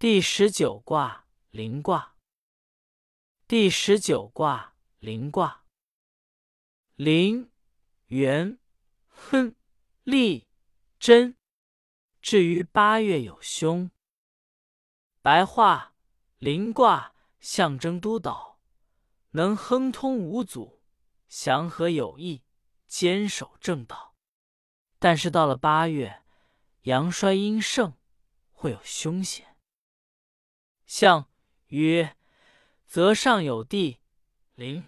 第十九卦临卦。第十九卦临卦。临，元，亨，利，贞。至于八月有凶。白话：临卦象征督导，能亨通无阻，祥和有益，坚守正道。但是到了八月，阳衰阴盛，会有凶险。象曰：泽上有地，临。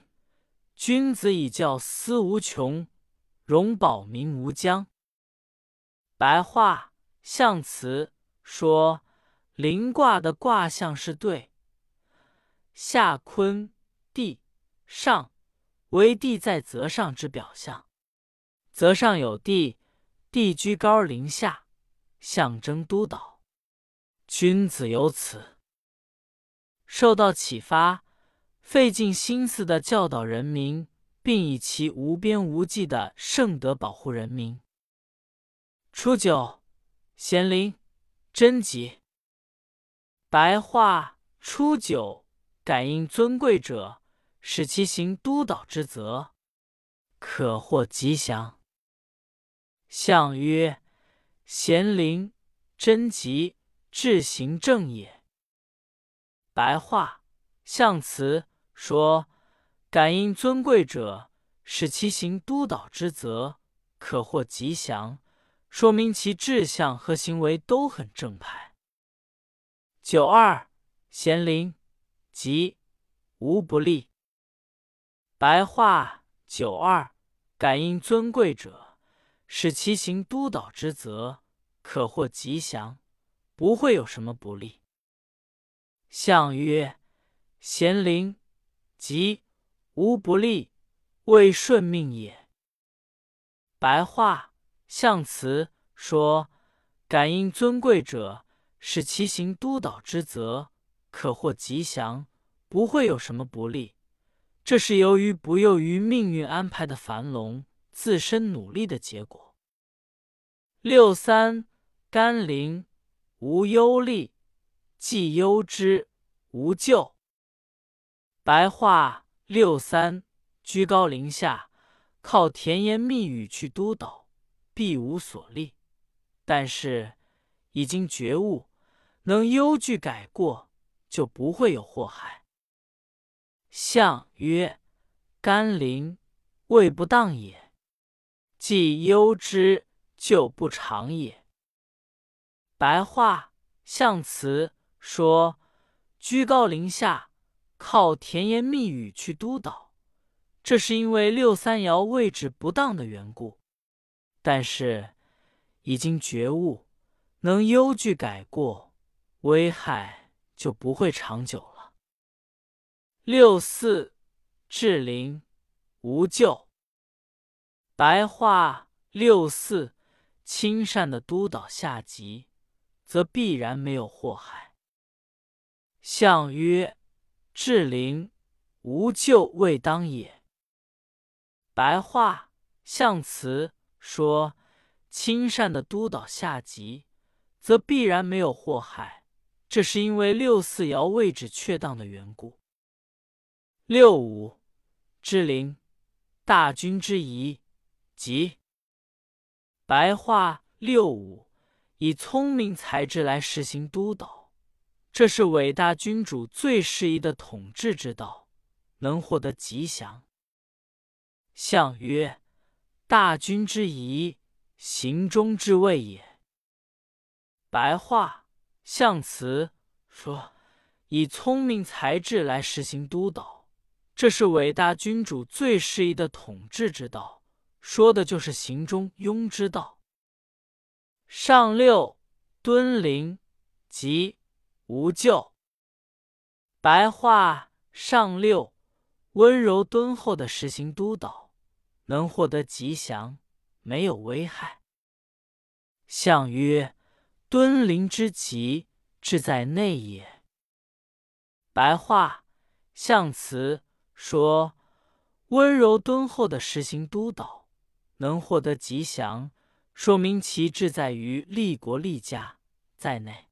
君子以教思无穷，容保民无疆。白话象辞说，临卦的卦象是对，下坤地上为地在泽上之表象。泽上有地，地居高临下，象征督导。君子有此。受到启发，费尽心思的教导人民，并以其无边无际的圣德保护人民。初九，咸灵，贞吉。白话：初九，感应尊贵者，使其行督导之责，可获吉祥。象曰：咸灵，贞吉，至行正也。白话象辞说：感应尊贵者，使其行督导之责，可获吉祥，说明其志向和行为都很正派。九二，咸临，吉，无不利。白话：九二，感应尊贵者，使其行督导之责，可获吉祥，不会有什么不利。象曰：咸灵，吉，无不利，未顺命也。白话象辞说：感应尊贵者，使其行督导之责，可获吉祥，不会有什么不利。这是由于不囿于命运安排的繁荣，自身努力的结果。六三，甘霖，无忧虑。既忧之，无咎。白话六三居高临下，靠甜言蜜语去督导，必无所利。但是已经觉悟，能忧惧改过，就不会有祸害。象曰：甘霖，未不当也；既忧之，就不长也。白话象辞。说居高临下，靠甜言蜜语去督导，这是因为六三爻位置不当的缘故。但是已经觉悟，能忧惧改过，危害就不会长久了。六四至灵无咎。白话六四亲善的督导下级，则必然没有祸害。象曰：至灵，无咎未当也。白话象辞说：亲善的督导下级，则必然没有祸害。这是因为六四爻位置确当的缘故。六五至灵，大军之宜，即白话六五以聪明才智来实行督导。这是伟大君主最适宜的统治之道，能获得吉祥。象曰：大君之宜，行中之谓也。白话象辞说：以聪明才智来实行督导，这是伟大君主最适宜的统治之道，说的就是行中庸之道。上六敦临，即。无咎。白话上六，温柔敦厚的实行督导，能获得吉祥，没有危害。象曰：敦临之吉，志在内也。白话象辞说：温柔敦厚的实行督导，能获得吉祥，说明其志在于利国利家在内。